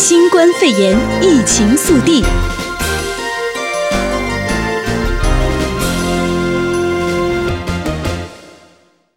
新冠肺炎疫情速递。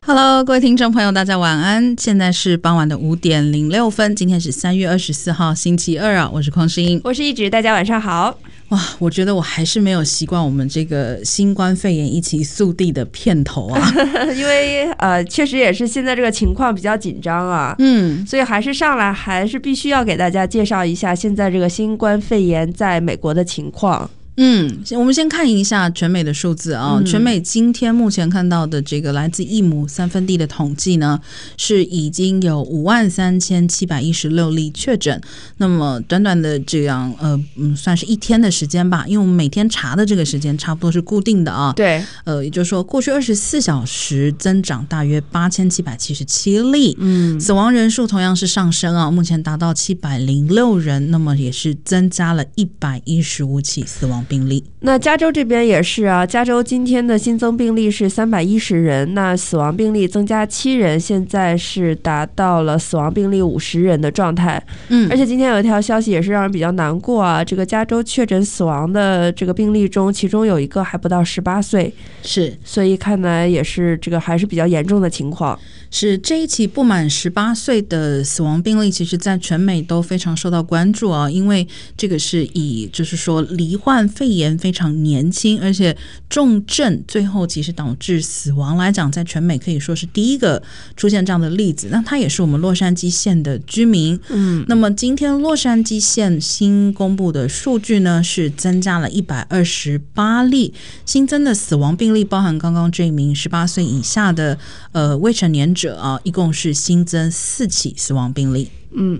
Hello，各位听众朋友，大家晚安。现在是傍晚的五点零六分，今天是三月二十四号，星期二啊。我是匡诗莹，我是一直，大家晚上好。哇，我觉得我还是没有习惯我们这个新冠肺炎疫情速递的片头啊，因为呃，确实也是现在这个情况比较紧张啊，嗯，所以还是上来还是必须要给大家介绍一下现在这个新冠肺炎在美国的情况。嗯，我们先看一下全美的数字啊。全美今天目前看到的这个来自一亩三分地的统计呢，是已经有五万三千七百一十六例确诊。那么短短的这样呃嗯，算是一天的时间吧，因为我们每天查的这个时间差不多是固定的啊。对，呃，也就是说过去二十四小时增长大约八千七百七十七例。嗯，死亡人数同样是上升啊，目前达到七百零六人，那么也是增加了一百一十五起死亡病例。那加州这边也是啊，加州今天的新增病例是三百一十人，那死亡病例增加七人，现在是达到了死亡病例五十人的状态。嗯，而且今天有一条消息也是让人比较难过啊，这个加州确诊死亡的这个病例中，其中有一个还不到十八岁，是，所以看来也是这个还是比较严重的情况。是这一起不满十八岁的死亡病例，其实在全美都非常受到关注啊，因为这个是以就是说罹患肺炎非常年轻，而且重症最后其实导致死亡来讲，在全美可以说是第一个出现这样的例子。那他也是我们洛杉矶县的居民。嗯，那么今天洛杉矶县新公布的数据呢，是增加了一百二十八例新增的死亡病例，包含刚刚这一名十八岁以下的呃未成年者。者啊，一共是新增四起死亡病例。嗯，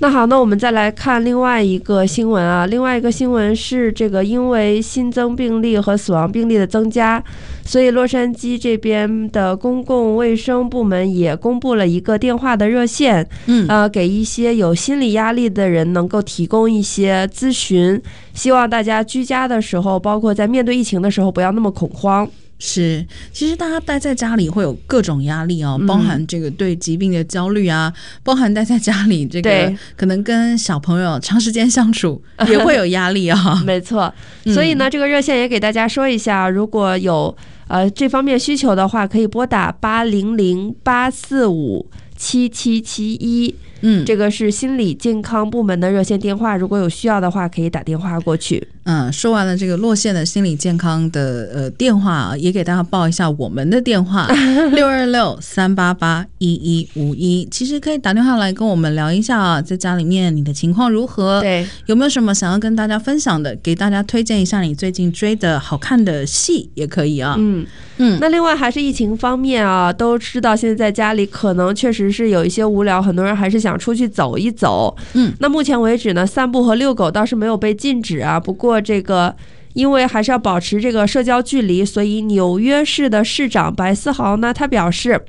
那好，那我们再来看另外一个新闻啊。另外一个新闻是，这个因为新增病例和死亡病例的增加，所以洛杉矶这边的公共卫生部门也公布了一个电话的热线，嗯，呃，给一些有心理压力的人能够提供一些咨询，希望大家居家的时候，包括在面对疫情的时候，不要那么恐慌。是，其实大家待在家里会有各种压力哦，包含这个对疾病的焦虑啊，嗯、包含待在家里这个可能跟小朋友长时间相处 也会有压力啊、哦。没错，所以呢，这个热线也给大家说一下，如果有呃这方面需求的话，可以拨打八零零八四五七七七一。嗯，这个是心理健康部门的热线电话，如果有需要的话，可以打电话过去。嗯，说完了这个洛县的心理健康的呃电话，也给大家报一下我们的电话：六二六三八八一一五一。其实可以打电话来跟我们聊一下啊，在家里面你的情况如何？对，有没有什么想要跟大家分享的？给大家推荐一下你最近追的好看的戏也可以啊。嗯嗯，那另外还是疫情方面啊，都知道现在在家里可能确实是有一些无聊，很多人还是想出去走一走。嗯，那目前为止呢，散步和遛狗倒是没有被禁止啊。不过这个因为还是要保持这个社交距离，所以纽约市的市长白思豪呢，他表示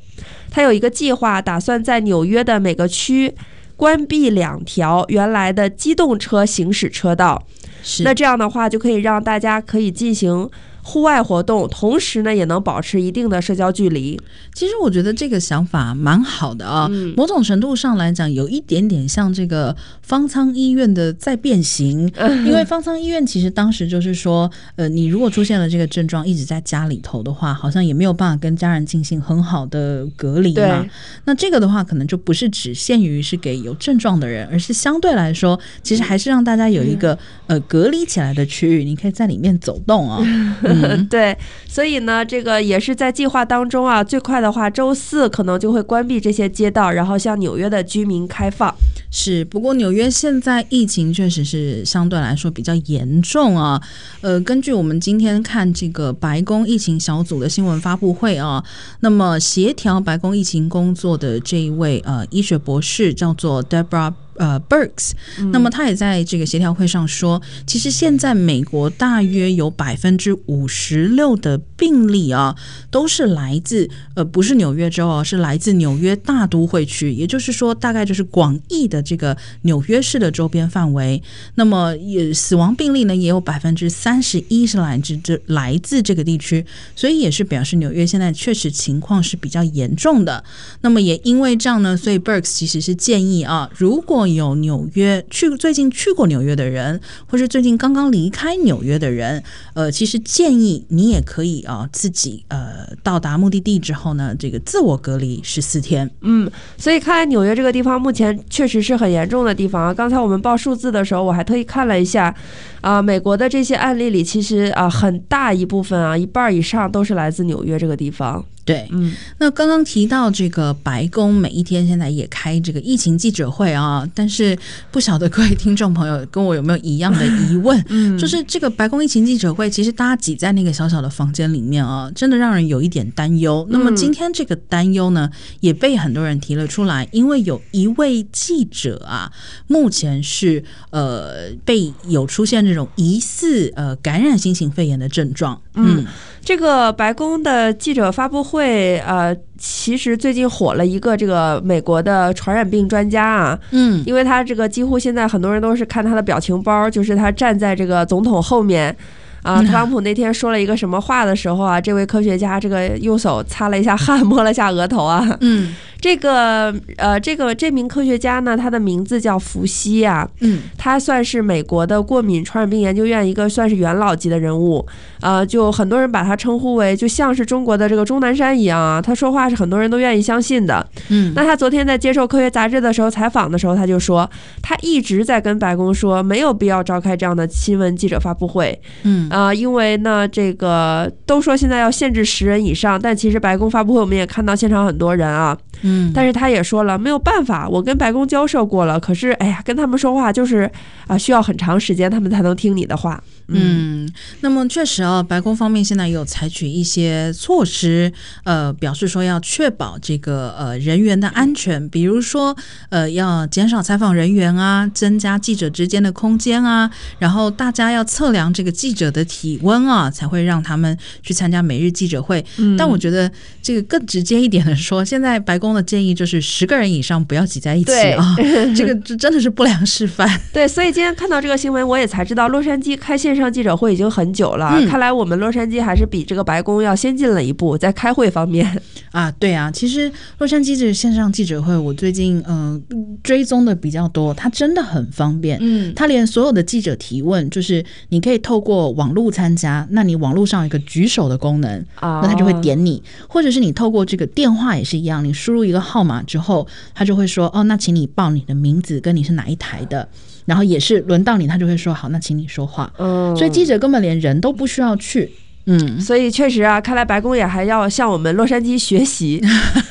他有一个计划，打算在纽约的每个区关闭两条原来的机动车行驶车道。是，那这样的话就可以让大家可以进行。户外活动，同时呢也能保持一定的社交距离。其实我觉得这个想法蛮好的啊，嗯、某种程度上来讲，有一点点像这个方舱医院的在变形。嗯、因为方舱医院其实当时就是说，呃，你如果出现了这个症状，一直在家里头的话，好像也没有办法跟家人进行很好的隔离嘛。那这个的话，可能就不是只限于是给有症状的人，而是相对来说，其实还是让大家有一个、嗯、呃隔离起来的区域，你可以在里面走动啊。嗯，对，所以呢，这个也是在计划当中啊。最快的话，周四可能就会关闭这些街道，然后向纽约的居民开放。是，不过纽约现在疫情确实是相对来说比较严重啊。呃，根据我们今天看这个白宫疫情小组的新闻发布会啊，那么协调白宫疫情工作的这一位呃医学博士叫做 Deborah。呃，Berks，那么他也在这个协调会上说，其实现在美国大约有百分之五十六的病例啊，都是来自呃不是纽约州哦，是来自纽约大都会区，也就是说大概就是广义的这个纽约市的周边范围。那么也死亡病例呢，也有百分之三十一是来自这来自这个地区，所以也是表示纽约现在确实情况是比较严重的。那么也因为这样呢，所以 Berks 其实是建议啊，如果有纽约去最近去过纽约的人，或是最近刚刚离开纽约的人，呃，其实建议你也可以啊、自己呃到达目的地之后呢，这个自我隔离十四天。嗯，所以看来纽约这个地方目前确实是很严重的地方啊。刚才我们报数字的时候，我还特意看了一下啊、美国的这些案例里，其实啊、很大一部分啊，一半以上都是来自纽约这个地方。对，嗯，那刚刚提到这个白宫每一天现在也开这个疫情记者会啊，但是不晓得各位听众朋友跟我有没有一样的疑问？嗯，就是这个白宫疫情记者会，其实大家挤在那个小小的房间里面啊，真的让人有一点担忧。那么今天这个担忧呢，也被很多人提了出来，因为有一位记者啊，目前是呃被有出现这种疑似呃感染新型肺炎的症状，嗯。这个白宫的记者发布会，呃，其实最近火了一个这个美国的传染病专家啊，嗯，因为他这个几乎现在很多人都是看他的表情包，就是他站在这个总统后面，啊，特朗普那天说了一个什么话的时候啊，这位科学家这个用手擦了一下汗，摸了一下额头啊，嗯。这个呃，这个这名科学家呢，他的名字叫福西啊，嗯，他算是美国的过敏传染病研究院一个算是元老级的人物，呃，就很多人把他称呼为就像是中国的这个钟南山一样啊，他说话是很多人都愿意相信的，嗯，那他昨天在接受科学杂志的时候采访的时候，他就说他一直在跟白宫说没有必要召开这样的新闻记者发布会，嗯啊，呃，因为呢这个都说现在要限制十人以上，但其实白宫发布会我们也看到现场很多人啊。嗯，但是他也说了，没有办法，我跟白宫交涉过了，可是，哎呀，跟他们说话就是啊，需要很长时间，他们才能听你的话。嗯，那么确实啊，白宫方面现在也有采取一些措施，呃，表示说要确保这个呃人员的安全，比如说呃要减少采访人员啊，增加记者之间的空间啊，然后大家要测量这个记者的体温啊，才会让他们去参加每日记者会。嗯，但我觉得这个更直接一点的说，现在白宫的建议就是十个人以上不要挤在一起啊，这个这真的是不良示范。对，所以今天看到这个新闻，我也才知道洛杉矶开线上。上记者会已经很久了，看来我们洛杉矶还是比这个白宫要先进了一步，在开会方面。啊，对啊，其实洛杉矶这个线上记者会，我最近嗯、呃、追踪的比较多，它真的很方便，嗯，它连所有的记者提问，就是你可以透过网络参加，那你网络上有一个举手的功能，那它就会点你，或者是你透过这个电话也是一样，你输入一个号码之后，它就会说哦，那请你报你的名字跟你是哪一台的。然后也是轮到你，他就会说好，那请你说话。嗯，所以记者根本连人都不需要去。嗯，所以确实啊，看来白宫也还要向我们洛杉矶学习。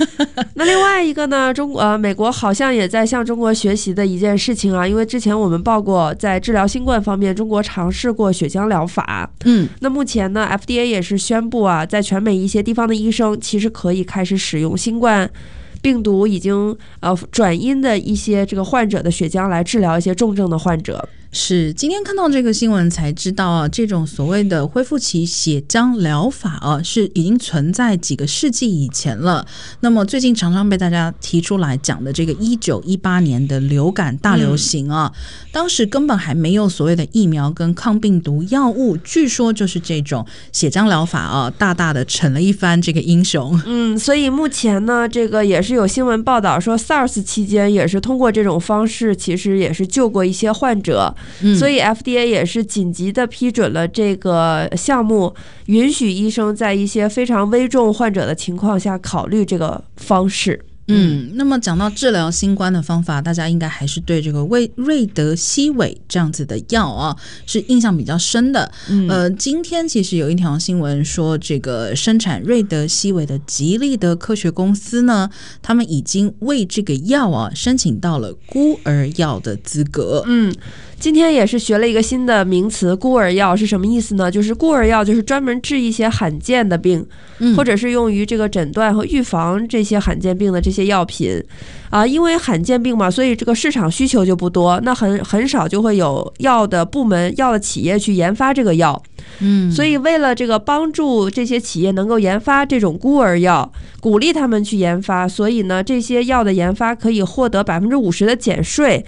那另外一个呢，中国呃美国好像也在向中国学习的一件事情啊，因为之前我们报过，在治疗新冠方面，中国尝试过血浆疗法。嗯，那目前呢，FDA 也是宣布啊，在全美一些地方的医生其实可以开始使用新冠。病毒已经呃转阴的一些这个患者的血浆来治疗一些重症的患者。是今天看到这个新闻才知道啊，这种所谓的恢复期血浆疗法啊，是已经存在几个世纪以前了。那么最近常常被大家提出来讲的这个一九一八年的流感大流行啊，当时根本还没有所谓的疫苗跟抗病毒药物，据说就是这种血浆疗法啊，大大的逞了一番这个英雄。嗯，所以目前呢，这个也是有新闻报道说，SARS 期间也是通过这种方式，其实也是救过一些患者。所以 FDA 也是紧急的批准了这个项目，允许医生在一些非常危重患者的情况下考虑这个方式。嗯，那么讲到治疗新冠的方法，大家应该还是对这个瑞瑞德西韦这样子的药啊是印象比较深的。嗯、呃，今天其实有一条新闻说，这个生产瑞德西韦的吉利德科学公司呢，他们已经为这个药啊申请到了孤儿药的资格。嗯。今天也是学了一个新的名词，孤儿药是什么意思呢？就是孤儿药就是专门治一些罕见的病，嗯，或者是用于这个诊断和预防这些罕见病的这些药品，啊，因为罕见病嘛，所以这个市场需求就不多，那很很少就会有药的部门、药的企业去研发这个药，嗯，所以为了这个帮助这些企业能够研发这种孤儿药，鼓励他们去研发，所以呢，这些药的研发可以获得百分之五十的减税。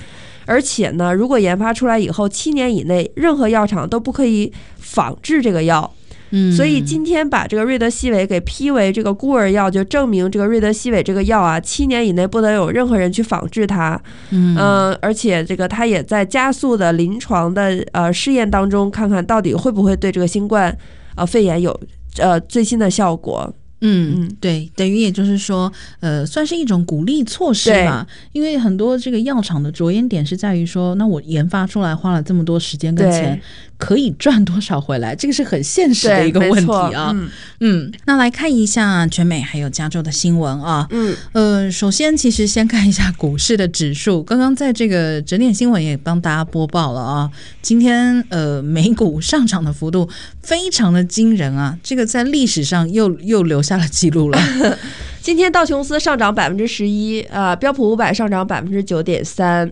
而且呢，如果研发出来以后七年以内，任何药厂都不可以仿制这个药。嗯，所以今天把这个瑞德西韦给批为这个孤儿药，就证明这个瑞德西韦这个药啊，七年以内不得有任何人去仿制它。嗯、呃，而且这个它也在加速的临床的呃试验当中，看看到底会不会对这个新冠呃肺炎有呃最新的效果。嗯嗯，对，等于也就是说，呃，算是一种鼓励措施吧。因为很多这个药厂的着眼点是在于说，那我研发出来花了这么多时间跟钱。可以赚多少回来？这个是很现实的一个问题啊。嗯，嗯，那来看一下全美还有加州的新闻啊。嗯，呃，首先其实先看一下股市的指数。刚刚在这个整点新闻也帮大家播报了啊。今天呃，美股上涨的幅度非常的惊人啊，这个在历史上又又留下了记录了。今天道琼斯上涨百分之十一啊，标普五百上涨百分之九点三。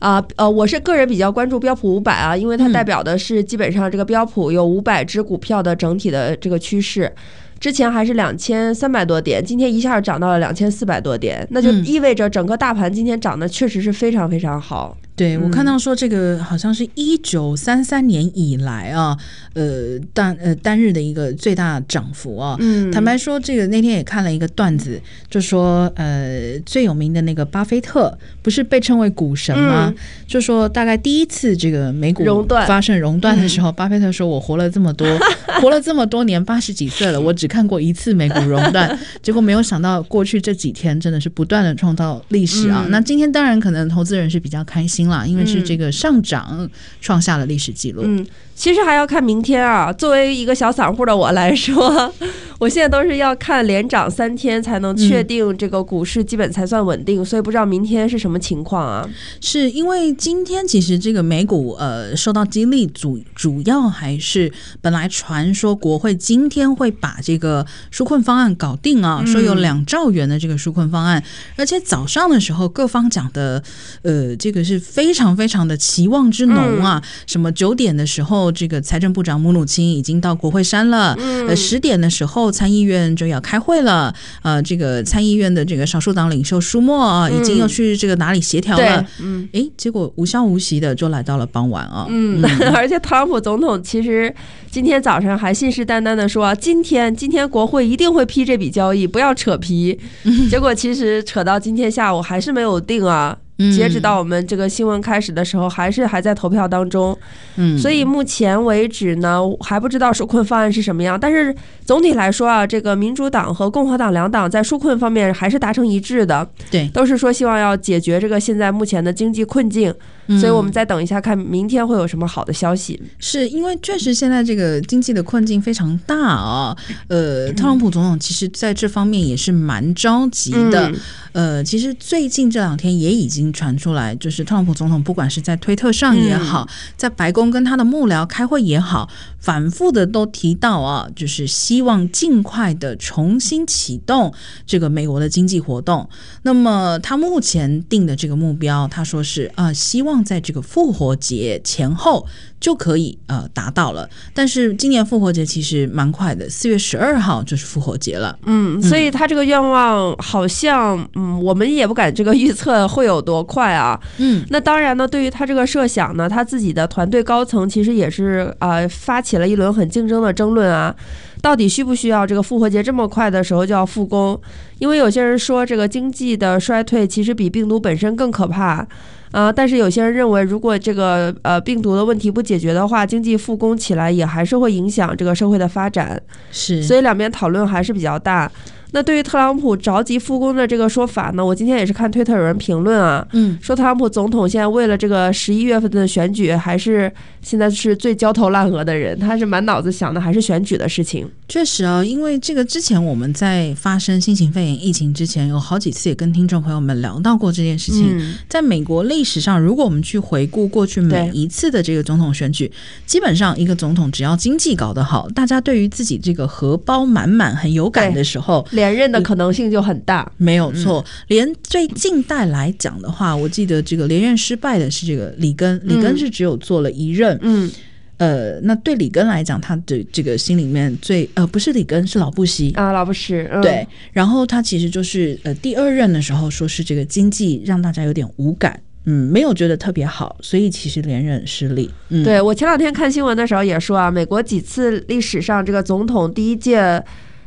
啊，呃，我是个人比较关注标普五百啊，因为它代表的是基本上这个标普有五百只股票的整体的这个趋势。之前还是两千三百多点，今天一下涨到了两千四百多点，那就意味着整个大盘今天涨得确实是非常非常好。对，我看到说这个好像是一九三三年以来啊，呃单呃单日的一个最大涨幅啊。嗯，坦白说，这个那天也看了一个段子，就说呃最有名的那个巴菲特不是被称为股神吗？嗯、就说大概第一次这个美股发生熔断的时候，巴菲特说：“我活了这么多，活了这么多年，八十几岁了，我只看过一次美股熔断。”结果没有想到过去这几天真的是不断的创造历史啊。嗯、那今天当然可能投资人是比较开心。因为是这个上涨创下了历史记录。嗯，其实还要看明天啊。作为一个小散户的我来说，我现在都是要看连涨三天才能确定这个股市基本才算稳定，所以不知道明天是什么情况啊？是因为今天其实这个美股呃受到激励，主主要还是本来传说国会今天会把这个纾困方案搞定啊，说有两兆元的这个纾困方案，而且早上的时候各方讲的呃这个是非常非常的期望之浓啊，什么九点的时候这个财政部长姆努钦已经到国会山了，呃十点的时候。参议院就要开会了，呃，这个参议院的这个少数党领袖舒默啊，已经要去这个哪里协调了，嗯，诶，结果无消无息的就来到了傍晚啊，嗯，嗯。而且特朗普总统其实今天早上还信誓旦旦的说，今天今天国会一定会批这笔交易，不要扯皮，结果其实扯到今天下午还是没有定啊。截止到我们这个新闻开始的时候，还是还在投票当中，嗯，所以目前为止呢，还不知道纾困方案是什么样。但是总体来说啊，这个民主党和共和党两党在纾困方面还是达成一致的，对，都是说希望要解决这个现在目前的经济困境。所以我们再等一下，看明天会有什么好的消息。是因为确实现在这个经济的困境非常大啊，呃，特朗普总统其实在这方面也是蛮着急的。呃，其实最近这两天也已经传出来，就是特朗普总统不管是在推特上也好，在白宫跟他的幕僚开会也好，反复的都提到啊，就是希望尽快的重新启动这个美国的经济活动。那么他目前定的这个目标，他说是啊，呃，希望。在这个复活节前后就可以呃达到了，但是今年复活节其实蛮快的，四月十二号就是复活节了。嗯，所以他这个愿望好像嗯，我们也不敢这个预测会有多快啊。嗯，那当然呢，对于他这个设想呢，他自己的团队高层其实也是呃发起了一轮很竞争的争论啊，到底需不需要这个复活节这么快的时候就要复工？因为有些人说这个经济的衰退其实比病毒本身更可怕。啊、呃，但是有些人认为，如果这个呃病毒的问题不解决的话，经济复工起来也还是会影响这个社会的发展。是，所以两边讨论还是比较大。那对于特朗普着急复工的这个说法呢，我今天也是看推特有人评论啊，嗯，说特朗普总统现在为了这个十一月份的选举，还是现在是最焦头烂额的人，他是满脑子想的还是选举的事情。确实啊，因为这个之前我们在发生新型肺炎疫情之前，有好几次也跟听众朋友们聊到过这件事情。嗯、在美国历史上，如果我们去回顾过去每一次的这个总统选举，基本上一个总统只要经济搞得好，大家对于自己这个荷包满满很有感的时候。连任的可能性就很大，没有错。连最近代来讲的话，我记得这个连任失败的是这个里根，里根是只有做了一任。嗯，呃，那对里根来讲，他的这个心里面最呃不是里根是老布希啊，老布什、嗯、对。然后他其实就是呃第二任的时候，说是这个经济让大家有点无感。嗯，没有觉得特别好，所以其实连任失利。嗯，对，我前两天看新闻的时候也说啊，美国几次历史上这个总统第一届。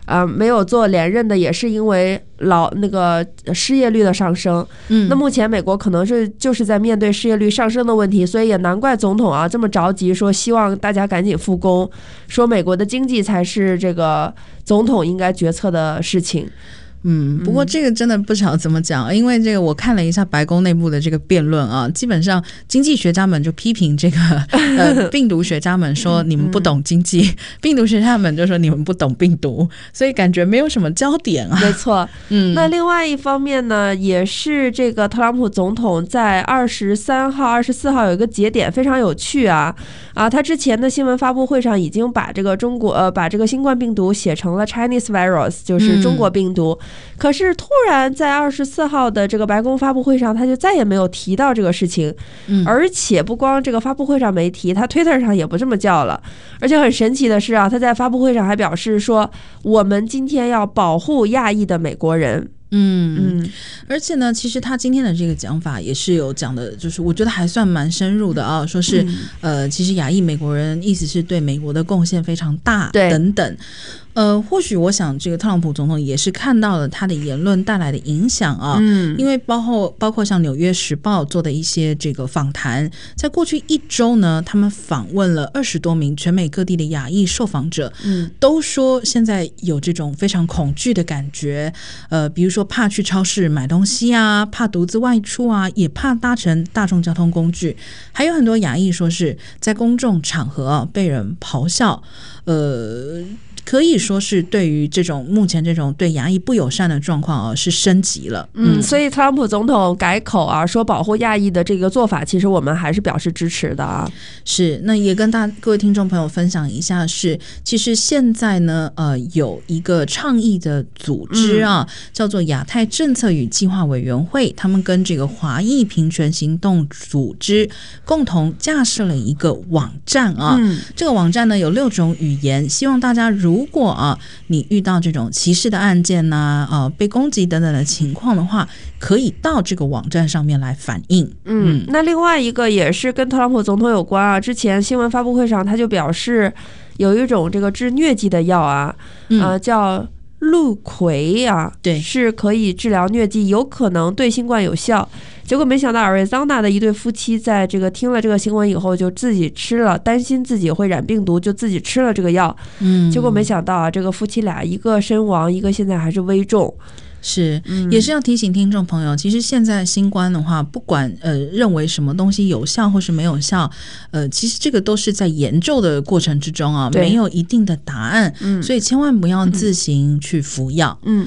啊、呃，没有做连任的也是因为老那个失业率的上升。嗯，那目前美国可能是就是在面对失业率上升的问题，所以也难怪总统啊这么着急，说希望大家赶紧复工，说美国的经济才是这个总统应该决策的事情。嗯，不过这个真的不晓得怎么讲，因为这个我看了一下白宫内部的这个辩论啊，基本上经济学家们就批评这个呃 病毒学家们说你们不懂经济，病毒学家们就说你们不懂病毒，所以感觉没有什么焦点啊。没错，嗯，那另外一方面呢，也是这个特朗普总统在二十三号、二十四号有一个节点非常有趣啊啊，他之前的新闻发布会上已经把这个中国呃把这个新冠病毒写成了 Chinese virus，就是中国病毒。嗯可是突然在二十四号的这个白宫发布会上，他就再也没有提到这个事情，嗯，而且不光这个发布会上没提，他 Twitter 上也不这么叫了。而且很神奇的是啊，他在发布会上还表示说：“我们今天要保护亚裔的美国人。”嗯。嗯，而且呢，其实他今天的这个讲法也是有讲的，就是我觉得还算蛮深入的啊，说是呃，其实亚裔美国人意思是对美国的贡献非常大，对，等等。呃，或许我想，这个特朗普总统也是看到了他的言论带来的影响啊，嗯，因为包括包括像《纽约时报》做的一些这个访谈，在过去一周呢，他们访问了二十多名全美各地的亚裔受访者，嗯，都说现在有这种非常恐惧的感觉，呃，比如说怕去超市买东西啊，怕独自外出啊，也怕搭乘大众交通工具，还有很多亚裔说是在公众场合被人咆哮，呃。可以说是对于这种目前这种对亚裔不友善的状况啊，是升级了。嗯，所以特朗普总统改口啊，说保护亚裔的这个做法，其实我们还是表示支持的啊。是，那也跟大各位听众朋友分享一下是，是其实现在呢，呃，有一个倡议的组织啊，嗯、叫做亚太政策与计划委员会，他们跟这个华裔平权行动组织共同架设了一个网站啊。嗯、这个网站呢有六种语言，希望大家如如果啊，你遇到这种歧视的案件呢，啊，被攻击等等的情况的话，可以到这个网站上面来反映。嗯，那另外一个也是跟特朗普总统有关啊。之前新闻发布会上他就表示，有一种这个治疟疾的药啊，呃，叫氯喹啊，对，是可以治疗疟疾，有可能对新冠有效。结果没想到，Arizona 的一对夫妻在这个听了这个新闻以后，就自己吃了，担心自己会染病毒，就自己吃了这个药。嗯，结果没想到啊，这个夫妻俩一个身亡，一个现在还是危重。是，也是要提醒听众朋友，其实现在新冠的话，不管呃认为什么东西有效或是没有效，呃，其实这个都是在研究的过程之中啊，没有一定的答案。嗯，所以千万不要自行去服药。嗯。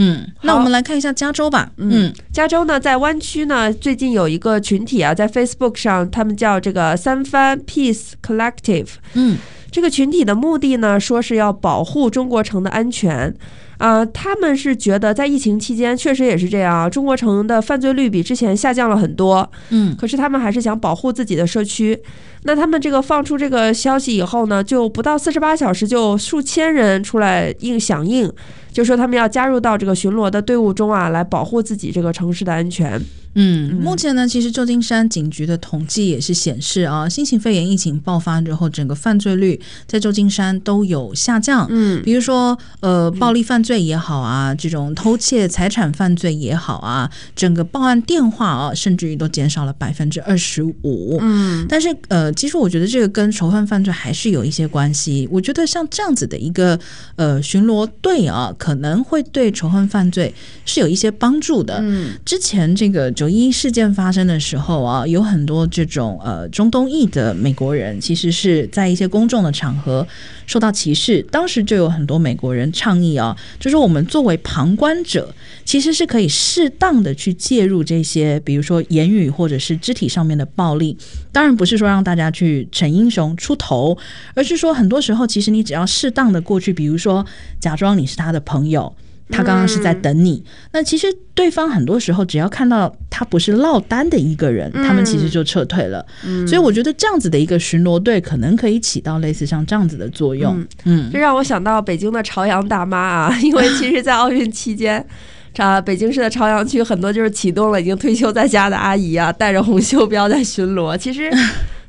嗯，那我们来看一下加州吧。嗯，加州呢，在湾区呢，最近有一个群体啊，在 Facebook 上，他们叫这个三番 Peace Collective。嗯，这个群体的目的呢，说是要保护中国城的安全。啊、呃，他们是觉得在疫情期间确实也是这样，中国城的犯罪率比之前下降了很多。嗯，可是他们还是想保护自己的社区。那他们这个放出这个消息以后呢，就不到四十八小时，就数千人出来应响应。就说他们要加入到这个巡逻的队伍中啊，来保护自己这个城市的安全。嗯，目前呢，其实旧金山警局的统计也是显示啊，新型肺炎疫情爆发之后，整个犯罪率在旧金山都有下降。嗯，比如说呃，暴力犯罪也好啊，这种偷窃财产犯罪也好啊，整个报案电话啊，甚至于都减少了百分之二十五。嗯，但是呃，其实我觉得这个跟仇恨犯罪还是有一些关系。我觉得像这样子的一个呃巡逻队啊，可能会对仇恨犯罪是有一些帮助的。嗯，之前这个九一事件发生的时候啊，有很多这种呃中东裔的美国人，其实是在一些公众的场合受到歧视。当时就有很多美国人倡议啊，就是我们作为旁观者，其实是可以适当的去介入这些，比如说言语或者是肢体上面的暴力。当然不是说让大家去逞英雄出头，而是说很多时候其实你只要适当的过去，比如说假装你是他的朋友。他刚刚是在等你，嗯、那其实对方很多时候只要看到他不是落单的一个人，嗯、他们其实就撤退了。嗯、所以我觉得这样子的一个巡逻队可能可以起到类似像这样子的作用。嗯，这让我想到北京的朝阳大妈啊，因为其实，在奥运期间。啊，北京市的朝阳区很多就是启动了已经退休在家的阿姨啊，带着红袖标在巡逻。其实。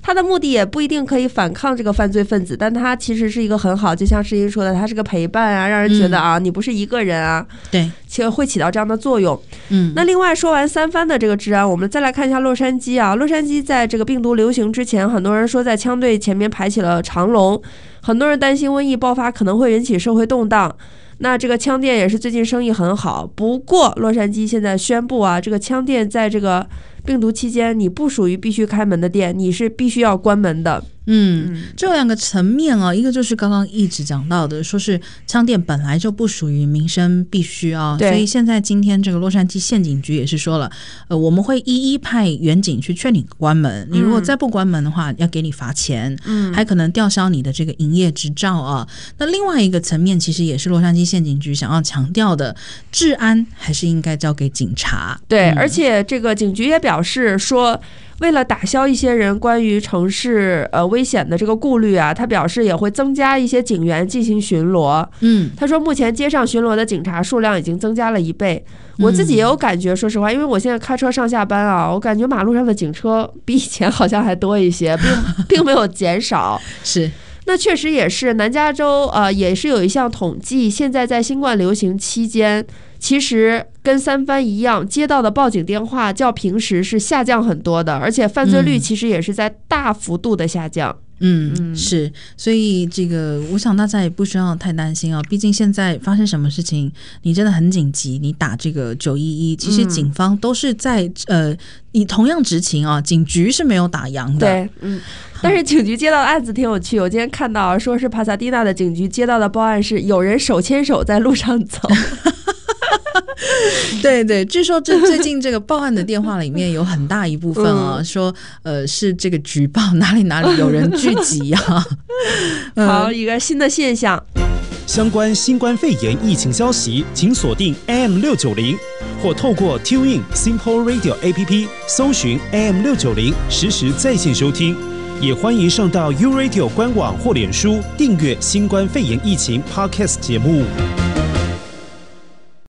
他的目的也不一定可以反抗这个犯罪分子，但他其实是一个很好，就像诗音说的，他是个陪伴啊，让人觉得啊，你不是一个人啊，对，其实会起到这样的作用。嗯，那另外说完三藩的这个治安，我们再来看一下洛杉矶啊。洛杉矶在这个病毒流行之前，很多人说在枪队前面排起了长龙，很多人担心瘟疫爆发可能会引起社会动荡。那这个枪店也是最近生意很好，不过洛杉矶现在宣布啊，这个枪店在这个。病毒期间，你不属于必须开门的店，你是必须要关门的。嗯，这有两个层面啊，一个就是刚刚一直讲到的，说是枪店本来就不属于民生必须啊，所以现在今天这个洛杉矶县警局也是说了，呃，我们会一一派员警去劝你关门，你如果再不关门的话，要给你罚钱，嗯，还可能吊销你的这个营业执照啊。那另外一个层面，其实也是洛杉矶县警局想要强调的，治安还是应该交给警察。对，而且这个警局也表示说。为了打消一些人关于城市呃危险的这个顾虑啊，他表示也会增加一些警员进行巡逻。嗯，他说目前街上巡逻的警察数量已经增加了一倍。我自己也有感觉，说实话，因为我现在开车上下班啊，我感觉马路上的警车比以前好像还多一些，并 并没有减少。是，那确实也是。南加州呃也是有一项统计，现在在新冠流行期间。其实跟三番一样，接到的报警电话较平时是下降很多的，而且犯罪率其实也是在大幅度的下降。嗯，嗯是，所以这个我想大家也不需要太担心啊。毕竟现在发生什么事情，你真的很紧急，你打这个九一一，其实警方都是在呃，你同样执勤啊，警局是没有打烊的。对，嗯，但是警局接到的案子挺有趣，我今天看到说是帕萨蒂娜的警局接到的报案是有人手牵手在路上走。对对，据说这最近这个报案的电话里面有很大一部分啊，嗯、说呃是这个举报哪里哪里有人聚集啊。好，一个新的现象。相关新冠肺炎疫情消息，请锁定 AM 六九零，或透过 TuneIn Simple Radio APP 搜寻 AM 六九零，实时在线收听。也欢迎上到 U Radio 官网或脸书订阅新冠肺炎疫情 Podcast 节目。